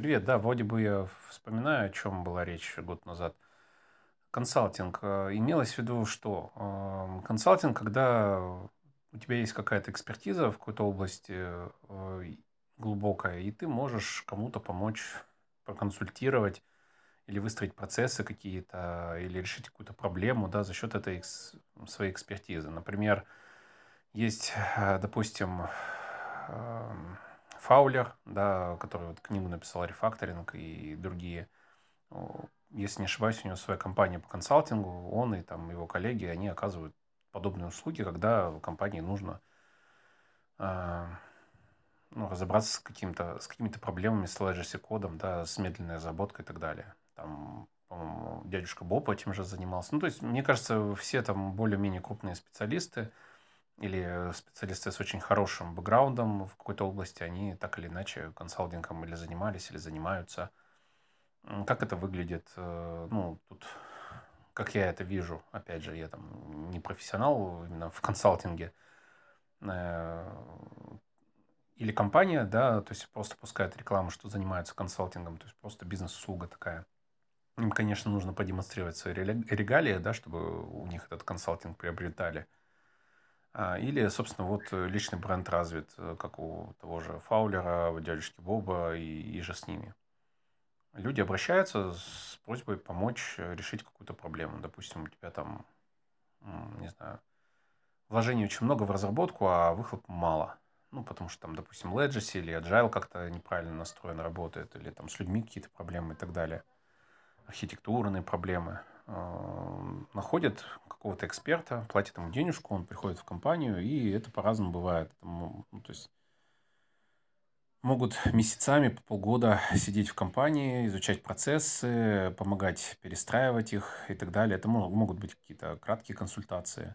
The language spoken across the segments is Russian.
Привет, да, вроде бы я вспоминаю, о чем была речь год назад. Консалтинг. э, Имелось в виду что? Эм, Консалтинг, когда у тебя есть какая-то экспертиза в какой-то области э, глубокая, и ты можешь кому-то помочь проконсультировать или выстроить процессы какие-то, или решить какую-то проблему, да, за счет этой своей экспертизы. Например, есть, э, допустим, эм, Фаулер, да, который вот книгу написал «Рефакторинг» и другие. Если не ошибаюсь, у него своя компания по консалтингу. Он и там его коллеги, они оказывают подобные услуги, когда компании нужно а, ну, разобраться с каким-то, с какими-то проблемами с legacy кодом, да, с медленной разработкой и так далее. Там, по-моему, дядюшка Боб этим же занимался. Ну, то есть, мне кажется, все там более-менее крупные специалисты или специалисты с очень хорошим бэкграундом в какой-то области, они так или иначе консалтингом или занимались, или занимаются. Как это выглядит? э, Ну, тут, как я это вижу, опять же, я там не профессионал именно в консалтинге, э, или компания, да, то есть просто пускает рекламу, что занимается консалтингом, то есть просто бизнес-услуга такая. Им, конечно, нужно продемонстрировать свои регалии, да, чтобы у них этот консалтинг приобретали. А, Или, собственно, вот э, личный бренд развит, э, как у того же Фаулера, у дядюшки Боба и, и же с ними. Люди обращаются с просьбой помочь э, решить какую-то проблему. Допустим, у тебя там, не знаю, вложений очень много в разработку, а выхлопа мало. Ну, потому что там, допустим, Legacy или Agile как-то неправильно настроен работает, или там с людьми какие-то проблемы и так далее. Архитектурные проблемы. Находят какого-то эксперта, платят ему денежку, он приходит в компанию, и это по-разному бывает. Ну, то есть могут месяцами, по полгода сидеть в компании, изучать процессы, помогать перестраивать их и так далее. Это мо- могут быть какие-то краткие консультации.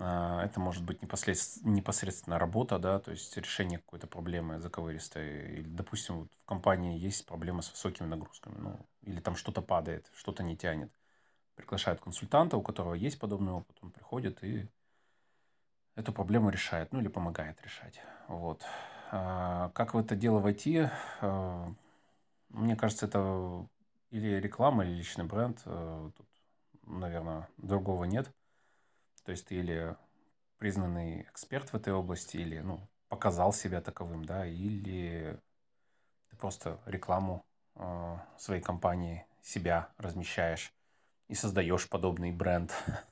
А, Это может быть непослед- непосредственно работа, да, то есть решение какой-то проблемы заковыристой. Или, допустим, вот в компании есть проблема с высокими нагрузками, ну, или там что-то падает, что-то не тянет. Приглашают консультанта, у которого есть подобный опыт, он приходит и эту проблему решает, ну или помогает решать. Вот. А, Как в это дело войти? А, Мне кажется, это или реклама, или личный бренд. А, Тут, наверное, другого нет. То есть ты или признанный эксперт в этой области, или, ну, показал себя таковым, да, или ты просто рекламу своей компании, себя размещаешь и создаешь подобный бренд.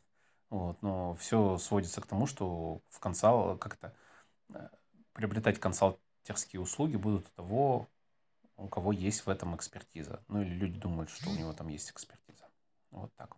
Вот, но все сводится к тому, что в консал как-то э, приобретать консалтерские услуги будут у того, у кого есть в этом экспертиза. Ну или люди думают, что у него там есть экспертиза. Вот так.